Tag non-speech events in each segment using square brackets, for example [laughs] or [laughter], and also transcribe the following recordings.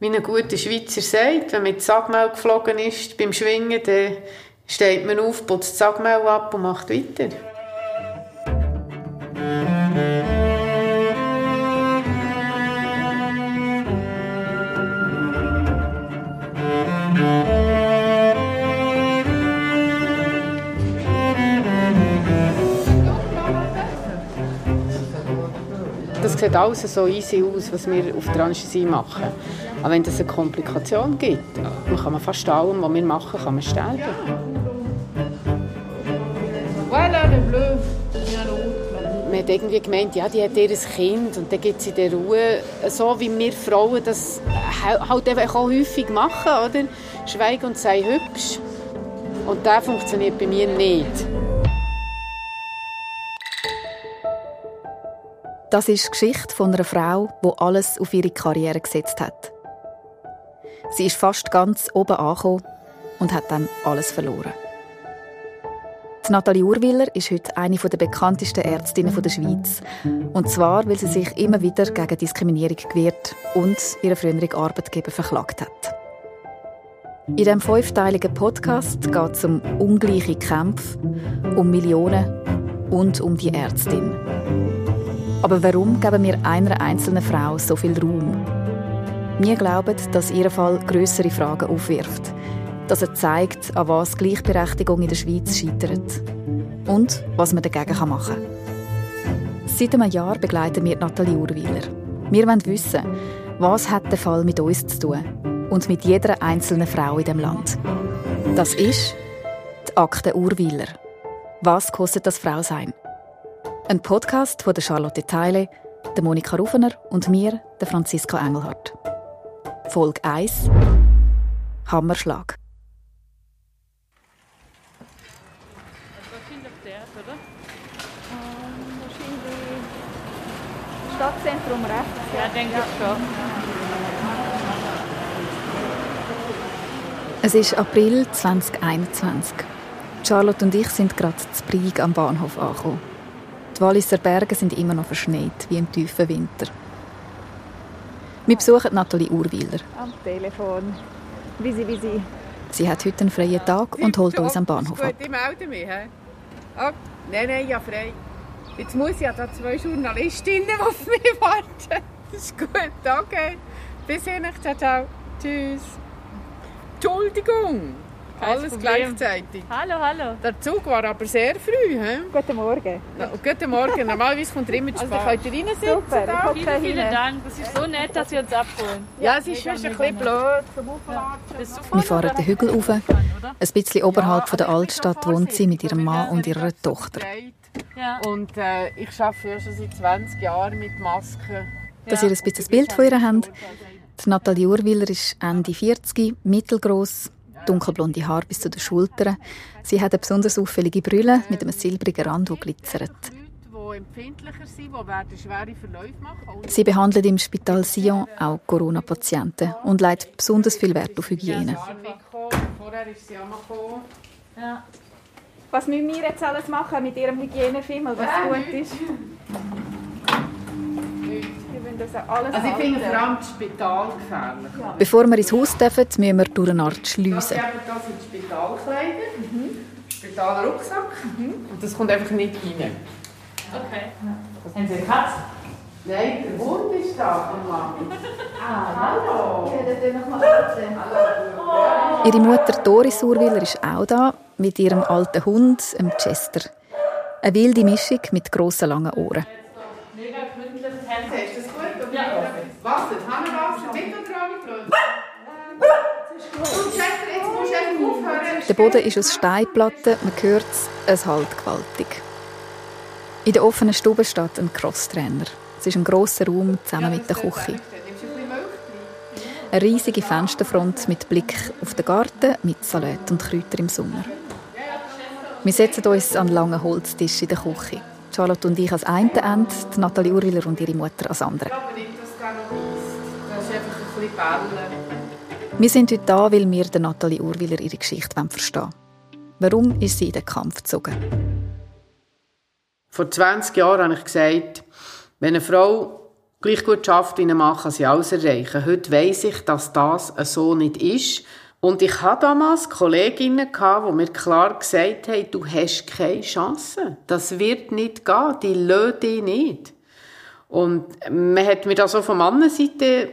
Wie ein guter Schweizer sagt, wenn man mit Sagmehl geflogen ist beim Schwingen, dann steht man auf, putzt das Sagmehl ab und macht weiter. Sieht alles so easy aus, was wir auf der Anästhesie machen. Aber wenn es eine Komplikation gibt, dann kann man fast allem, was wir machen, kann man sterben. Voilà, le bleu. Man hat irgendwie gemeint, ja, die hat ihr Kind und dann gibt sie der Ruhe. So wie wir Frauen das halt einfach auch häufig machen, oder? Schweig und sei hübsch. Und das funktioniert bei mir nicht. Das ist die Geschichte von einer Frau, die alles auf ihre Karriere gesetzt hat. Sie ist fast ganz oben angekommen und hat dann alles verloren. Die Nathalie Urwiller ist heute eine der bekanntesten Ärztinnen der Schweiz. Und zwar, weil sie sich immer wieder gegen Diskriminierung gewehrt und ihren früheren Arbeitgeber verklagt hat. In diesem fünfteiligen Podcast geht es um ungleiche Kämpfe, um Millionen und um die Ärztin. Aber warum geben wir einer einzelnen Frau so viel Raum? Wir glauben, dass ihr Fall größere Fragen aufwirft. Dass er zeigt, an was Gleichberechtigung in der Schweiz scheitert. Und was man dagegen machen kann. Seit einem Jahr begleiten wir Nathalie Urweiler. Wir wollen wissen, was hat der Fall mit uns zu tun und mit jeder einzelnen Frau in dem Land. Das ist die Akte Urweiler. Was kostet das Frausein? Ein Podcast von der Charlotte Teile, der Monika Rufener und mir, der Franziska Engelhardt. Folge 1 Hammerschlag. Stadtzentrum rechts. Ja, denke ich schon. Es ist April 2021. Charlotte und ich sind gerade zu Brieg am Bahnhof angekommen. Die Walliser Berge sind immer noch verschneit, wie im tiefen Winter. Wir besuchen Nathalie Urweiler. Am Telefon. Sie, wie sie. Hat heute einen freien Tag und holt uns am Bahnhof ab. Gut, ich melde mich. Oh, nein, nein, ja frei. Jetzt muss ich ja da zwei Journalistinnen auf mich [laughs] warten. Das ist gut, okay. Bis hin, ciao, ciao. Tschüss. Entschuldigung. Kein Alles Problem. gleichzeitig. Hallo, hallo. Der Zug war aber sehr früh. He? Guten Morgen. Na, guten Morgen. Normalerweise kommt er immer zu Also, spät. Könnt ihr reinsitzen? Super, ich da? Vielen, vielen. Dank. Das ist so nett, dass Sie uns abholen. Ja, es ist schon ein bisschen blöd zum du Wir fahren den Hügel rauf. Ein bisschen oberhalb von der Altstadt wohnt sie mit ihrem Mann und ihrer Tochter. Ja. Und äh, ich arbeite ja schon seit 20 Jahren mit Masken. Dass ihr ein bisschen ein Bild von ihr habt. Die Nathalie Urwiller ist Ende 40, mittelgroß, dunkelblonde Haare bis zu den Schultern. Sie hat eine besonders auffällige Brille mit einem silbrigen Rand, der glitzert. Leute, die empfindlicher sind, die werden schwere Verläufe machen. Und Sie behandelt im Spital Sion auch Corona-Patienten und legt besonders viel Wert auf Hygiene. Ja. Was müssen wir jetzt alles machen mit Ihrem Hygienefimmel, was gut ist? Das alles Also ich finde vor allem das Spital gefährlich. Bevor wir ins Haus dürfen, müssen wir durch eine Art Schleuse. Ich habe das sind Spitalkleider, Spitalrucksack und das kommt einfach nicht rein. Okay. Haben Sie eine Katze? Nein, der Hund ist da, der Mann. Ihre Mutter Doris Urwiller ist auch da, mit ihrem alten Hund, dem Chester. Eine wilde Mischung mit grossen, langen Ohren. Mega gründlich. Ist das gut? Ja. Wasser, Hannenwasser, mit oder ohne Blöd? Und Chester, jetzt musst du einfach aufhören. Der Boden ist aus Steinplatten, man hört es, es halt gewaltig. In der offenen Stube steht ein Crosstrainer. Es ist ein grosser Raum zusammen mit der Küche. Eine riesige Fensterfront mit Blick auf den Garten mit Salat und Kräutern im Sommer. Wir setzen uns an einen langen Holztisch in der Küche. Charlotte und ich als einen Ende, Nathalie Urwiller und ihre Mutter als andere. Das ist einfach ein bisschen Bälle. Wir sind heute da, weil wir der Nathalie Urwiller ihre Geschichte verstehen wollen. Warum ist sie in den Kampf gezogen? Vor 20 Jahren habe ich gesagt, wenn eine Frau gleich gut arbeite wie ein Mann, kann sie alles erreichen. Heute weiss ich, dass das so nicht ist. Und ich hatte damals Kolleginnen, die mir klar gesagt haben, du hast keine Chance. Das wird nicht gehen. Die lassen dich nicht. Und man hat mir das auch von meiner Seite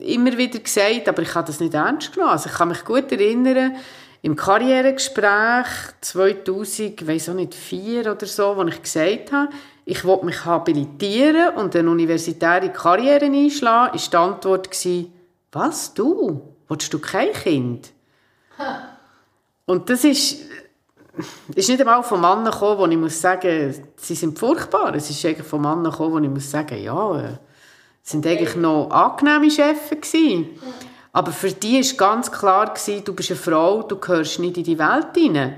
immer wieder gesagt, aber ich habe das nicht ernst genommen. Also ich kann mich gut erinnern, im Karrieregespräch 2000, ich weiß auch nicht, vier oder so, wo ich gesagt habe, ich wollte mich habilitieren und eine universitäre Karriere einschlagen, ist die Antwort was, du? Willst du kein Kind? Und das ist, ist nicht einmal von Männern gekommen, wo ich muss sagen, sie sind furchtbar. Es ist eigentlich von Männern gekommen, wo ich muss sagen, ja, äh, sind eigentlich noch angenehme Chefs. Aber für die war ganz klar, du bist eine Frau, du gehörst nicht in die Welt hinein.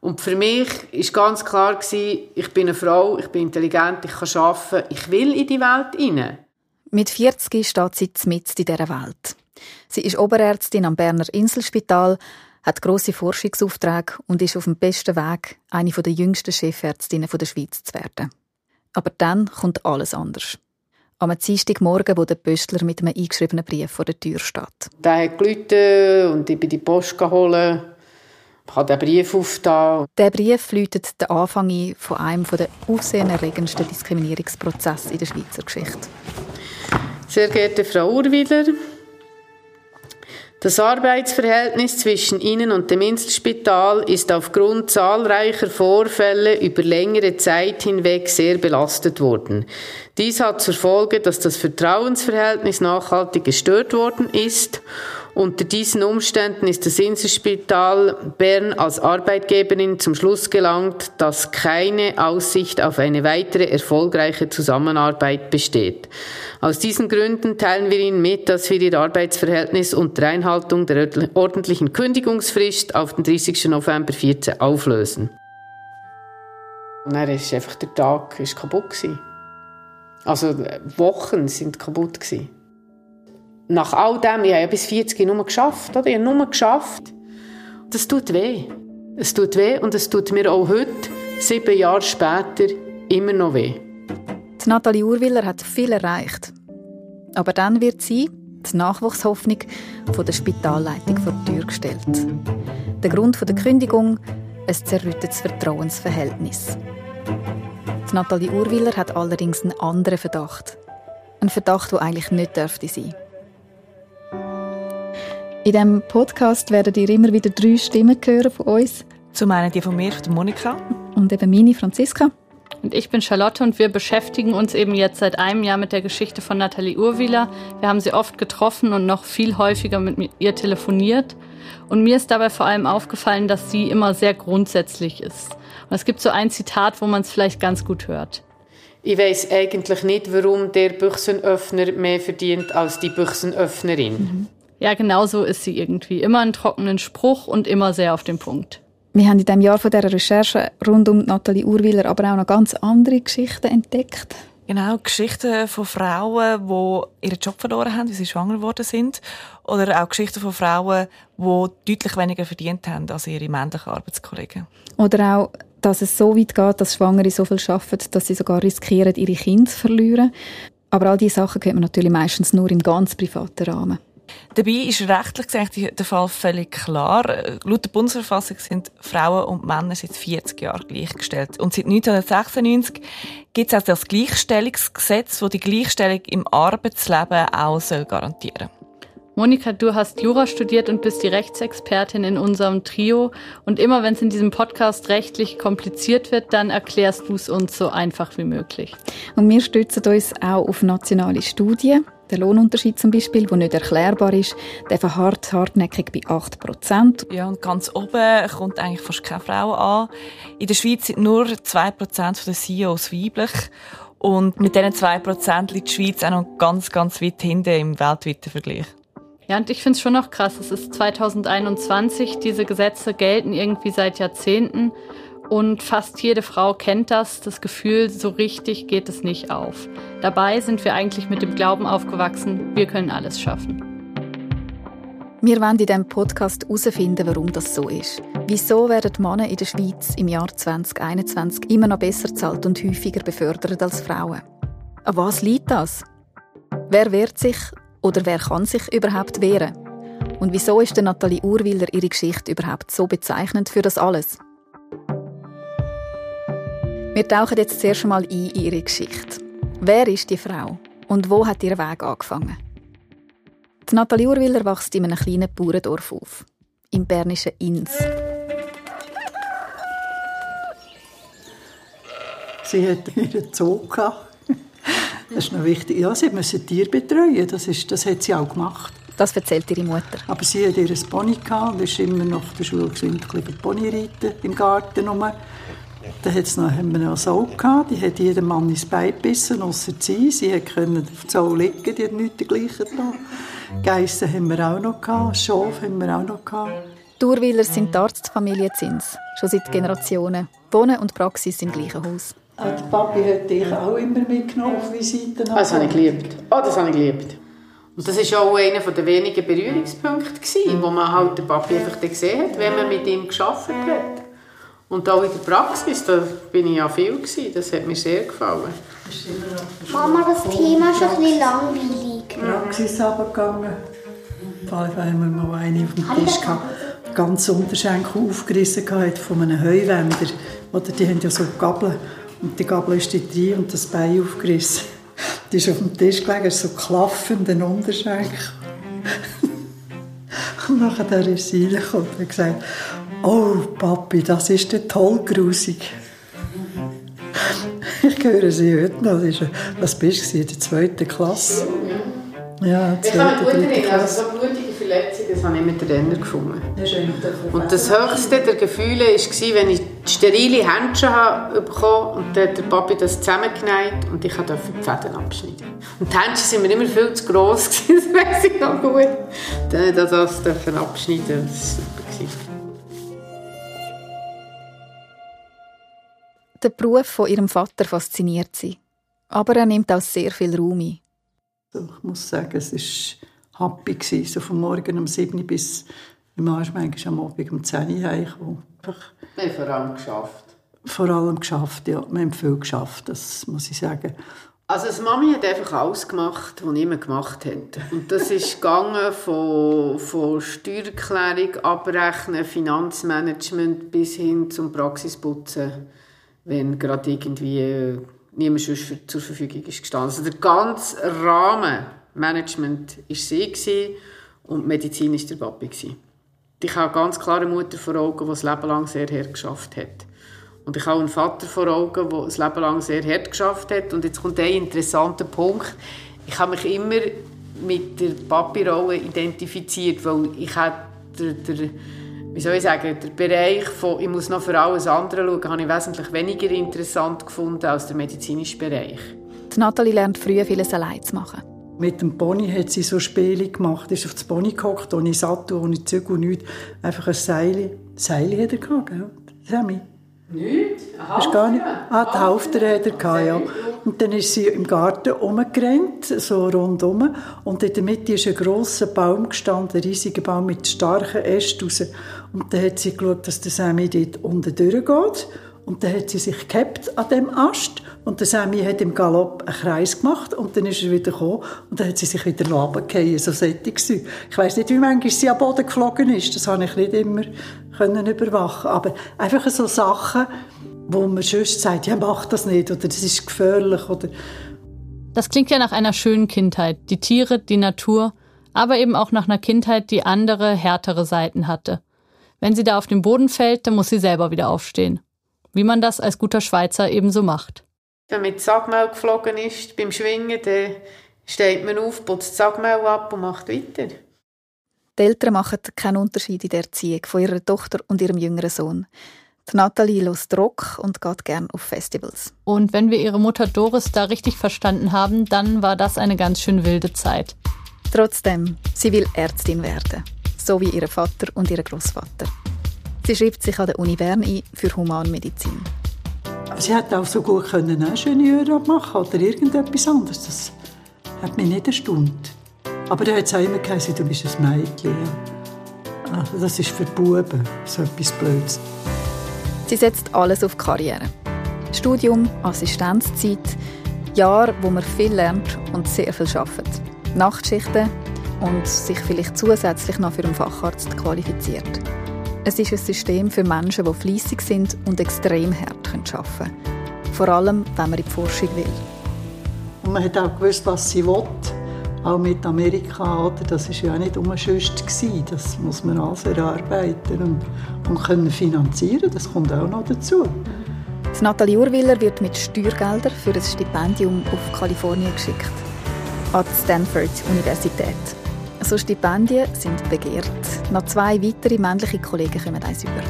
Und für mich war ganz klar, ich bin eine Frau, ich bin intelligent, ich kann arbeiten, ich will in die Welt hinein. Mit 40 steht sie mitten in dieser Welt. Sie ist Oberärztin am Berner Inselspital, hat grosse Forschungsaufträge und ist auf dem besten Weg, eine der jüngsten Chefärztinnen der Schweiz zu werden. Aber dann kommt alles anders. Am Dienstagmorgen, wo der Pöstler mit einem eingeschriebenen Brief vor der Tür steht. Der hat geläutet und ich bin die Post geholt. Ich habe den Brief aufgetan. Der Brief läutet den Anfang ein von einem der aufsehenerregendsten Diskriminierungsprozesse in der Schweizer Geschichte. Sehr geehrte Frau Urwiler, das Arbeitsverhältnis zwischen Ihnen und dem Inselspital ist aufgrund zahlreicher Vorfälle über längere Zeit hinweg sehr belastet worden. Dies hat zur Folge, dass das Vertrauensverhältnis nachhaltig gestört worden ist unter diesen Umständen ist das Inselspital Bern als Arbeitgeberin zum Schluss gelangt, dass keine Aussicht auf eine weitere erfolgreiche Zusammenarbeit besteht. Aus diesen Gründen teilen wir Ihnen mit, dass wir Ihr Arbeitsverhältnis unter Einhaltung der ordentlichen Kündigungsfrist auf den 30. November 2014 auflösen. Und dann ist einfach der Tag ist kaputt gewesen. Also Wochen sind kaputt gewesen nach all dem, ich habe ja bis 40 nur geschafft, oder? Ich habe nur geschafft. Das tut weh. Es tut weh und es tut mir auch heute, sieben Jahre später, immer noch weh. Die Nathalie Urwiller hat viel erreicht. Aber dann wird sie, die Nachwuchshoffnung, von der Spitalleitung vor die Tür gestellt. Der Grund der Kündigung, ein zerrüttetes Vertrauensverhältnis. Die Nathalie Urwiller hat allerdings einen anderen Verdacht. Ein Verdacht, der eigentlich nicht dürfte sein. In diesem Podcast werdet ihr immer wieder drei Stimmen hören von uns. Zum einen die von mir, von Monika. Und eben meine, Franziska. Und ich bin Charlotte und wir beschäftigen uns eben jetzt seit einem Jahr mit der Geschichte von Nathalie Urwieler. Wir haben sie oft getroffen und noch viel häufiger mit ihr telefoniert. Und mir ist dabei vor allem aufgefallen, dass sie immer sehr grundsätzlich ist. Und es gibt so ein Zitat, wo man es vielleicht ganz gut hört. Ich weiß eigentlich nicht, warum der Büchsenöffner mehr verdient als die Büchsenöffnerin. Mhm. Ja, genau so ist sie irgendwie. Immer einen trockenen Spruch und immer sehr auf den Punkt. Wir haben in diesem Jahr von dieser Recherche rund um Nathalie Urwiller aber auch noch ganz andere Geschichten entdeckt. Genau, Geschichten von Frauen, die ihren Job verloren haben, wie sie schwanger geworden sind. Oder auch Geschichten von Frauen, die deutlich weniger verdient haben als ihre männlichen Arbeitskollegen. Oder auch, dass es so weit geht, dass Schwangere so viel arbeiten, dass sie sogar riskieren, ihre Kinder zu verlieren. Aber all diese Sachen hört man natürlich meistens nur im ganz privaten Rahmen. Dabei ist rechtlich gesagt der Fall völlig klar. Laut der Bundesverfassung sind Frauen und Männer seit 40 Jahren gleichgestellt. Und seit 1996 gibt es auch das Gleichstellungsgesetz, das die Gleichstellung im Arbeitsleben auch garantieren soll. Monika, du hast Jura studiert und bist die Rechtsexpertin in unserem Trio. Und immer wenn es in diesem Podcast rechtlich kompliziert wird, dann erklärst du es uns so einfach wie möglich. Und wir stützen uns auch auf nationale Studien. Der Lohnunterschied zum Beispiel, der nicht erklärbar ist, der verharrt hartnäckig bei 8 Prozent. Ja, und ganz oben kommt eigentlich fast keine Frau an. In der Schweiz sind nur 2 Prozent der CEOs weiblich. Und mit diesen 2 Prozent liegt die Schweiz auch noch ganz, ganz weit hinten im weltweiten Vergleich. Ja, und ich finde es schon noch krass. Es ist 2021, diese Gesetze gelten irgendwie seit Jahrzehnten. Und fast jede Frau kennt das, das Gefühl, so richtig geht es nicht auf. Dabei sind wir eigentlich mit dem Glauben aufgewachsen, wir können alles schaffen. Wir wollen in diesem Podcast herausfinden, warum das so ist. Wieso werden Männer in der Schweiz im Jahr 2021 immer noch besser zahlt und häufiger befördert als Frauen? An was liegt das? Wer wehrt sich oder wer kann sich überhaupt wehren? Und wieso ist der Nathalie Urwiller ihre Geschichte überhaupt so bezeichnend für das alles? Wir tauchen jetzt zuerst einmal ein in ihre Geschichte. Wer ist die Frau und wo hat ihr Weg angefangen? Die Nathalie Urwiller wächst in einem kleinen Bauerndorf auf, im bernischen Inns. Sie hat ihren Zoo gehabt. Das ist noch wichtig. Ja, sie musste Tiere betreuen. Das, ist, das hat sie auch gemacht. Das erzählt ihre Mutter. Aber sie hat ihr Pony gehabt und ist immer nach der Schule ein Pony reiten im Garten rum. Dann hat's noch, haben wir noch eine Sau gehabt, die hat jedem Mann ins Bein gebissen, ausser sie. Sie konnte auf der Sau liegen, die hat nichts dergleichen getan. Geissen haben wir auch noch gehabt, Schaf haben wir auch noch gehabt. Die sind die Arztfamilie Zins, schon seit Generationen. Wohnen und Praxis im gleichen Haus. Ah, der Papi hat dich auch immer mitgenommen auf Visiten. Ah, das habe ich geliebt. Oh, das habe ich geliebt. Und das war auch einer der wenigen Berührungspunkte, wo man halt den Papi einfach gesehen hat, wenn man mit ihm gearbeitet hat. Und auch in der Praxis, da bin ich ja viel gewesen. Das hat mir sehr gefallen. Mama, das Thema ist ein bisschen langweilig. Praxis runtergegangen. Vor allem haben wir mal eine auf dem Tisch gehabt, ganz Unterschenkel aufgerissen hat von einem Heuwender. Oder die haben ja so Gabeln. Und die Gabel ist dort rein und das Bein aufgerissen. Die ist auf dem Tisch gelegen, so klaffenden Unterschenkel. [laughs] und nachher ist sie reingekommen und hat gesagt, oh Papi, das ist der toll grusig. ich höre sie heute noch. Was bist du in der zweiten Klasse? Ja, zweite, dritte Klasse. Also so blutige Verletzungen, das habe ich mit der Renner gefunden. Und das höchste der Gefühle war, wenn ich sterile Händchen bekommen und dann hat der Papi das zusammengenäht und ich durfte die Fäden abschneiden. Und die Händchen waren mir immer viel zu gross, [laughs] das weiß ich noch gut. Dann durfte ich das abschneiden, das war super. Der Beruf von ihrem Vater fasziniert sie. Aber er nimmt auch sehr viel Raum ein. Ich muss sagen, es war happy. So von morgen um 7 Uhr bis manchmal am Abend um 10 Uhr heimgekommen. Wir haben vor allem geschafft. Vor allem geschafft, ja. Wir haben viel geschafft, das muss ich sagen. Also die Mami hat einfach alles gemacht, was niemand gemacht hat. Und das ist [laughs] gegangen von, von Steuererklärung, Abrechnen, Finanzmanagement bis hin zum Praxisputzen, wenn gerade irgendwie äh, niemand sonst zur Verfügung ist gestanden. Also der ganze Rahmen Management war sie und Medizin war der Papi. Ich habe eine ganz klare Mutter vor Augen, die das Leben lang sehr hart geschafft hat. Und ich habe einen Vater vor Augen, der das Leben lang sehr hart geschafft hat. Und jetzt kommt ein interessanter Punkt. Ich habe mich immer mit der Papi-Rolle identifiziert, weil ich der, der, wie soll ich sagen, der Bereich von ich muss noch für alles andere schauen, habe ich wesentlich weniger interessant gefunden als der medizinische Bereich. Die Nathalie lernt früh vieles allein zu machen. Mit dem Pony hat sie so Spiele gemacht. Sie ist auf das Pony gehockt, ohne Sattel, ohne Zügel, nichts. Einfach ein Seil. Seil hat er gehabt, gell? Sammy? Nichts? Hast gar nicht? Ah, die Hälfte hat er gehabt, ja. Und dann ist sie im Garten rumgerannt, so rundum. Und in der Mitte ist ein grosser Baum gestanden, ein riesiger Baum mit starken Ästen raus. Und dann hat sie geschaut, dass der Sammy dort unten durchgeht. Und dann hat sie sich gehabt an dem Ast. Und der Sammy hat im Galopp einen Kreis gemacht. Und dann ist er wieder gekommen. Und dann hat sie sich wieder runtergefallen, so sättig Ich weiß nicht, wie manchmal sie am Boden geflogen ist, das konnte ich nicht immer können überwachen, aber einfach so Sachen, wo man sonst sagt, ja mach das nicht. Oder das ist gefährlich. Oder das klingt ja nach einer schönen Kindheit. Die Tiere, die Natur, aber eben auch nach einer Kindheit, die andere, härtere Seiten hatte. Wenn sie da auf den Boden fällt, dann muss sie selber wieder aufstehen wie man das als guter Schweizer ebenso macht. Wenn mit Sagmehl geflogen ist beim Schwingen, dann steht man auf, putzt Sagmehl ab und macht weiter. Die Eltern machen keinen Unterschied in der Erziehung von ihrer Tochter und ihrem jüngeren Sohn. Die Nathalie lässt Rock und geht gern auf Festivals. Und wenn wir ihre Mutter Doris da richtig verstanden haben, dann war das eine ganz schön wilde Zeit. Trotzdem, sie will Ärztin werden, so wie ihr Vater und ihr Großvater. Sie schreibt sich an der Uni Bern ein für Humanmedizin. Sie hätte auch so gut können Ingenieur machen oder irgendetwas anderes. Das hat mich nicht erstaunt. Aber er hat es auch immer gesagt, du bist ein Mädchen. Also das ist für Buben so etwas Blödes. Sie setzt alles auf Karriere. Studium, Assistenzzeit, Jahre, wo man viel lernt und sehr viel arbeitet. Nachtschichten und sich vielleicht zusätzlich noch für einen Facharzt qualifiziert. Es ist ein System für Menschen, die fleissig sind und extrem hart arbeiten können. Vor allem, wenn man in die Forschung will. Und man hat auch gewusst, was sie will. Auch mit Amerika, oder? das war ja nicht umsonst. Das muss man alles erarbeiten und, und können finanzieren. Das kommt auch noch dazu. Nathalie Urwiller wird mit Steuergeldern für ein Stipendium auf Kalifornien geschickt. An die Stanford Universität. So Stipendien sind begehrt. Noch zwei weitere männliche Kollegen kommen eins über.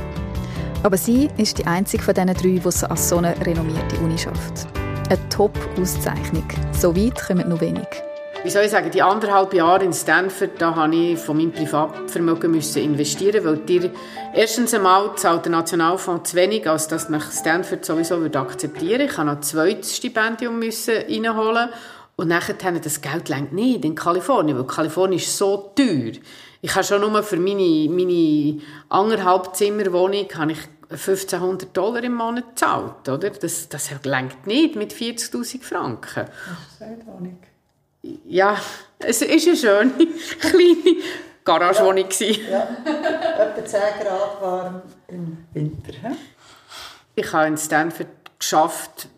Aber sie ist die einzige von diesen drei, die an so eine renommierte Uni schafft. Eine Top-Auszeichnung. So weit kommen nur wenig. Wie soll ich sagen, die anderthalb Jahre in Stanford, da habe ich von meinem Privatvermögen müssen investieren, weil dir erstens einmal zahlt der Nationalfonds zu wenig, als dass mich Stanford sowieso würde akzeptieren. Ich musste noch ein zweites Stipendium müssen reinholen und nachher haben das Geld längt nicht in Kalifornien, weil Kalifornien ist so teuer. Ich habe schon nur für meine, meine anderthalb Zimmerwohnung habe ich 1500 Dollar im Monat gezahlt, oder? Das, das längt nicht mit 40'000 Franken. Das ist Wohnung. Ja, es war eine schöne, [laughs] kleine Garagewohnung. Ja, ja. etwa 10 Grad warm im Winter. He? Ich habe in Stanford geschafft,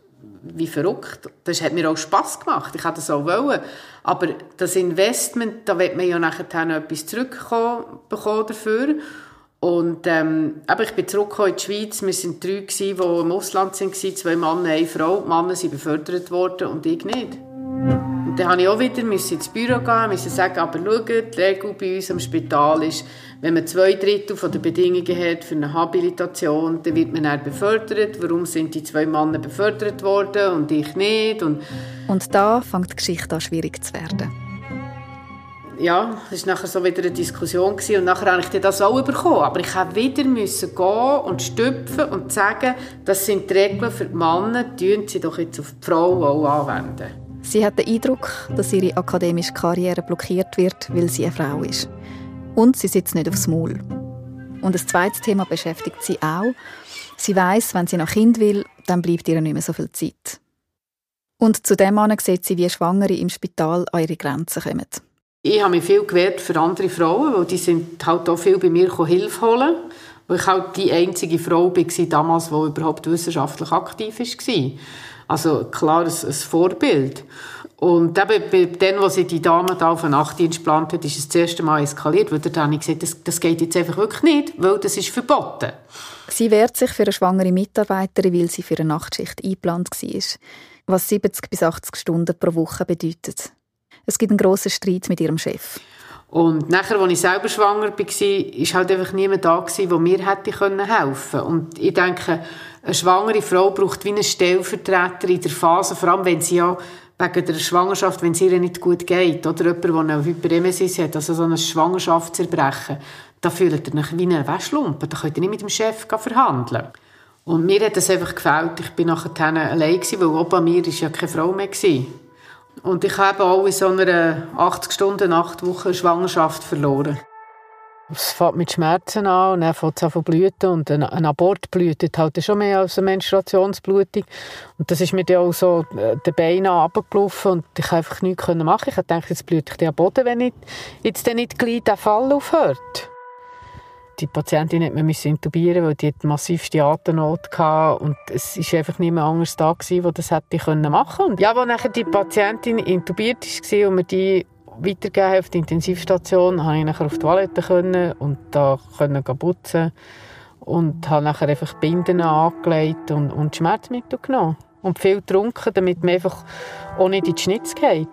wie verrückt. Das hat mir auch Spass gemacht. Ich wollte das auch wollen. Aber das Investment, da wird man ja nachher etwas zurückbekommen dafür. Und ähm, aber ich bin zurückgekommen in die Schweiz. Wir waren drei, die im Ausland waren, zwei Männer, eine Frau. Die Männer sind befördert worden und ich nicht. Und dann musste ich auch wieder ins Büro gehen, musste sagen, aber schaut, die Regel bei uns am Spital ist, wenn man zwei Drittel der Bedingungen hat für eine Habilitation, dann wird man dann befördert. Warum sind die zwei Männer befördert worden und ich nicht? Und, und da fängt die Geschichte an schwierig zu werden. Ja, es war nachher so wieder eine Diskussion gewesen, und nachher habe ich das auch bekommen. Aber ich musste wieder müssen gehen und stüpfen und sagen, das sind die Regeln für die Männer, tun sie doch jetzt auf die Frau auch anwenden. Sie hat den Eindruck, dass ihre akademische Karriere blockiert wird, weil sie eine Frau ist. Und sie sitzt nicht aufs Maul. Und das zweite Thema beschäftigt sie auch. Sie weiß, wenn sie noch Kind will, dann bleibt ihr nicht mehr so viel Zeit. Und zu dem sieht sie, wie Schwangere im Spital an ihre Grenzen kommen. Ich habe mich viel gewehrt für andere Frauen, weil die sind halt auch viel bei mir Hilfe holen. Weil ich halt die einzige Frau war damals, die überhaupt wissenschaftlich aktiv war. Also klar, ein, ein Vorbild. Und eben dem, wo sie die Dame da auf den Nachtdienst geplant hat, ist es das erste Mal eskaliert, weil dann habe ich gesagt, das, das geht jetzt einfach wirklich nicht, weil das ist verboten. Sie wehrt sich für eine schwangere Mitarbeiterin, weil sie für eine Nachtschicht eingeplant war, was 70 bis 80 Stunden pro Woche bedeutet. Es gibt einen grossen Streit mit ihrem Chef. Und nachher, als ich selber schwanger war, war halt einfach niemand da, der mir hätte helfen können. Und ich denke, eine schwangere Frau braucht wie einen Stellvertreter in der Phase, vor allem wenn sie ja wegen der Schwangerschaft, wenn es ihr nicht gut geht, oder jemand, der eine Hyperemesis hat, also so ein Schwangerschaftserbrechen, da fühlt ihr euch wie eine Wäschlumpe, da könnt ihr nicht mit dem Chef verhandeln. Und mir hat das einfach gefällt. Ich bin nachher allein weil auch bei mir ist ja keine Frau mehr. Und ich habe auch in so einer 80 Stunden, 8 Wochen Schwangerschaft verloren. Es fängt mit Schmerzen an und dann fängt es an zu blüten. Und ein, ein Abort blüht halt schon mehr als eine Menstruationsblutung. Und das ist mir dann auch so äh, den Beinen runtergelaufen und ich konnte einfach nichts machen. Ich dachte, jetzt blüht ich am Boden, wenn ich jetzt nicht gleich der Fall aufhört. Die Patientin hat man intubieren, weil die hat massivste Atemnot hatte und es ist einfach mehr anders da gewesen, wo das hätte machen können. Ja, als nachher die Patientin intubiert war und wir die weitergegeben auf die Intensivstation, konnte ich nachher auf die Toilette können und da können putzen und habe nachher einfach Binden angelegt und, und Schmerzmittel genommen und viel getrunken, damit man einfach in die Schnitz geht.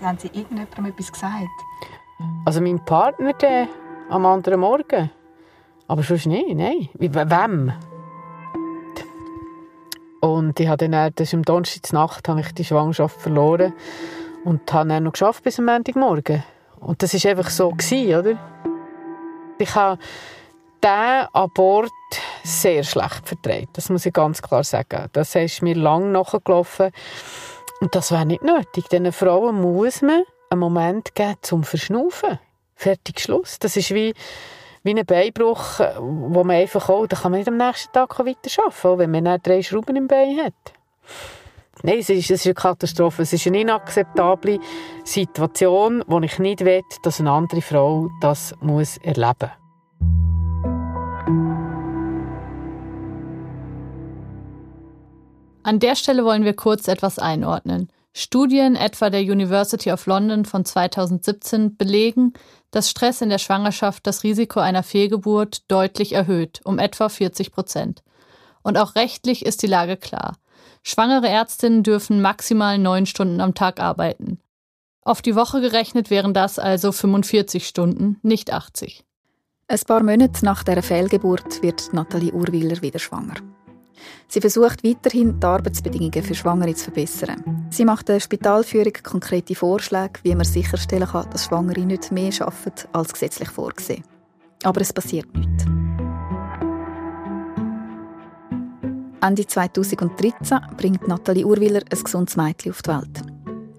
Haben Sie irgendjemandem etwas gesagt? Also mein Partner der, am anderen Morgen. Aber sonst nicht, nein. Wem? Und ich habe dann, das am Donnerstag habe ich die Schwangerschaft verloren. Und habe dann noch geschafft bis am Montagmorgen. Und das war einfach so, gewesen, oder? Ich habe diesen Abort sehr schlecht vertreibt. Das muss ich ganz klar sagen. Das ist mir lang nachgelaufen. Und das wäre nicht nötig. Diesen Frauen muss man einen Moment geben zum Verschnaufen. Fertig, Schluss. Das ist wie, wie ein Beinbruch, wo man einfach auch, da kann man nicht am nächsten Tag weiter arbeiten, auch wenn man drei Schrauben im Bein hat. Nein, es ist, es ist eine Katastrophe. Es ist eine inakzeptable Situation, wo ich nicht will, dass eine andere Frau das muss erleben An der Stelle wollen wir kurz etwas einordnen. Studien etwa der University of London von 2017 belegen, dass Stress in der Schwangerschaft das Risiko einer Fehlgeburt deutlich erhöht, um etwa 40 Prozent. Und auch rechtlich ist die Lage klar. Schwangere Ärztinnen dürfen maximal neun Stunden am Tag arbeiten. Auf die Woche gerechnet wären das also 45 Stunden, nicht 80. Ein paar Monate nach der Fehlgeburt wird Nathalie Urwiller wieder schwanger. Sie versucht weiterhin, die Arbeitsbedingungen für Schwangere zu verbessern. Sie macht der Spitalführung konkrete Vorschläge, wie man sicherstellen kann, dass Schwangere nicht mehr arbeiten als gesetzlich vorgesehen. Aber es passiert nichts. Ende 2013 bringt Nathalie Urwiller ein gesundes Mädchen auf die Welt.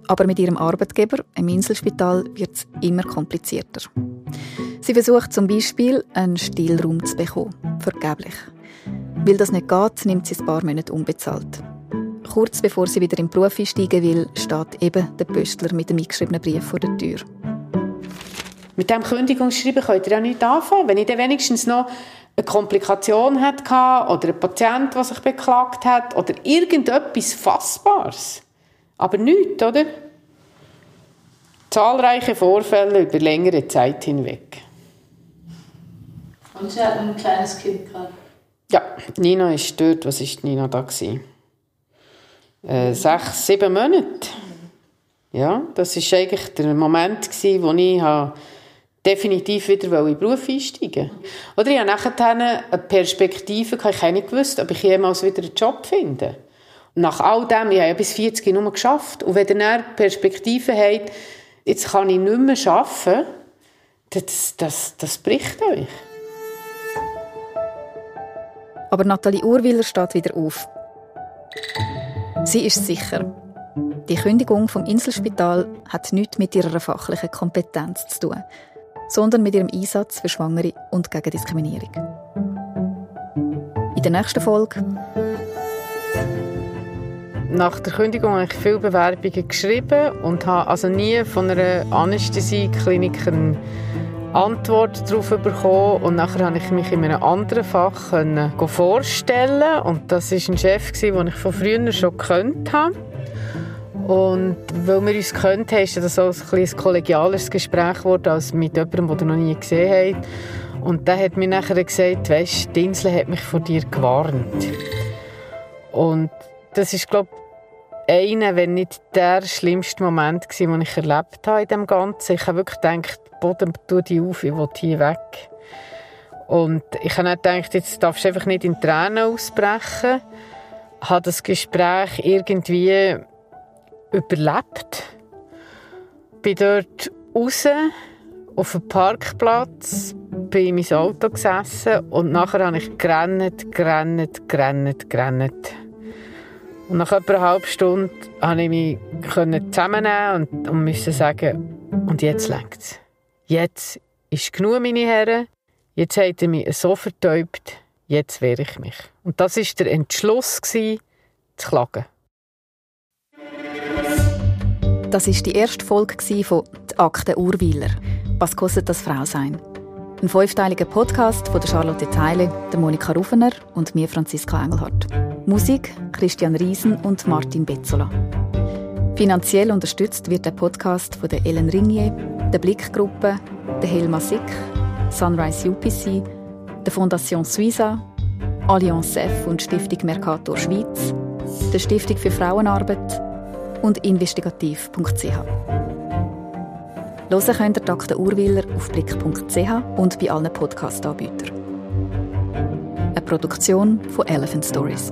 Aber mit ihrem Arbeitgeber, im Inselspital, wird es immer komplizierter. Sie versucht zum Beispiel, einen Stillraum zu bekommen. Vergeblich. Weil das nicht geht, nimmt sie ein paar Monate unbezahlt. Kurz bevor sie wieder in den Beruf einsteigen will, steht eben der Pöstler mit dem eingeschriebenen Brief vor der Tür. Mit dem Kündigungsschreiben könnt ihr ja nicht anfangen. Wenn ich dann wenigstens noch eine Komplikation hatte oder ein Patient, der sich beklagt hat oder irgendetwas Fassbares. Aber nichts, oder? Zahlreiche Vorfälle über längere Zeit hinweg. Und sie hat ein kleines Kind gerade. Ja, Nina ist dort. Was war Nina da? Äh, sechs, sieben Monate. Ja, das war eigentlich der Moment, wo ich definitiv wieder in den Beruf einsteigen Oder ich hatte nachher eine Perspektive, ich habe nicht gewusst, ob ich jemals wieder einen Job finde. Nach all dem, ich habe ja bis 40 nur geschafft. Und wenn ihr dann Perspektive habt, jetzt kann ich nicht mehr arbeiten, das, das, das bricht euch. Aber Nathalie Urwiller steht wieder auf. Sie ist sicher. Die Kündigung vom Inselspital hat nichts mit ihrer fachlichen Kompetenz zu tun, sondern mit ihrem Einsatz für Schwangere und gegen Diskriminierung. In der nächsten Folge nach der Kündigung habe ich viele Bewerbungen geschrieben und habe also nie von einer Anästhesieklinik Antwort darauf bekommen und nachher konnte ich mich in einem anderen Fach vorstellen und das war ein Chef, den ich von früher schon gekannt habe. Und weil wir uns gekannt haben, ist das auch ein, ein kollegialeres Gespräch geworden als mit jemandem, den ihr noch nie gesehen habt. Und der hat mir nachher gesagt, weisst, Insel hat mich von dir gewarnt. Und das ist, glaube ich, einer, wenn nicht der schlimmste Moment war, den ich erlebt habe in dem Ganzen. Ich habe wirklich gedacht, Boden, tu die auf, ich will hier weg. Und ich habe gedacht, jetzt darfst du einfach nicht in Tränen ausbrechen. Ich habe das Gespräch irgendwie überlebt. Bin dort raus auf dem Parkplatz, bin in mein Auto gesessen und nachher habe ich gerannt, gerannt, gerannt, gerannt. Und nach etwa einer halben Stunde konnte ich mich zusammennehmen und, und musste sagen, und jetzt längt es. Jetzt ist genug, meine Herren. Jetzt hat er mich so vertäubt, jetzt wehre ich mich. Und das war der Entschluss, zu klagen. Das war die erste Folge von «Die Akte Urweiler». Was kostet das Frausein? Ein fünfteiliger Podcast von Charlotte Teile, der Monika Rufener und mir, Franziska Engelhardt. Musik Christian Riesen und Martin Betzola. Finanziell unterstützt wird der Podcast von der Ellen Ringier, der Blickgruppe, der Helma Sick, Sunrise UPC, der Fondation Suiza, Allianz F und Stiftung Mercator Schweiz, der Stiftung für Frauenarbeit und investigativ.ch. Hören könnt ihr Dr. Urwiller auf blick.ch und bei allen Podcast-Anbietern. Eine Produktion von Elephant Stories.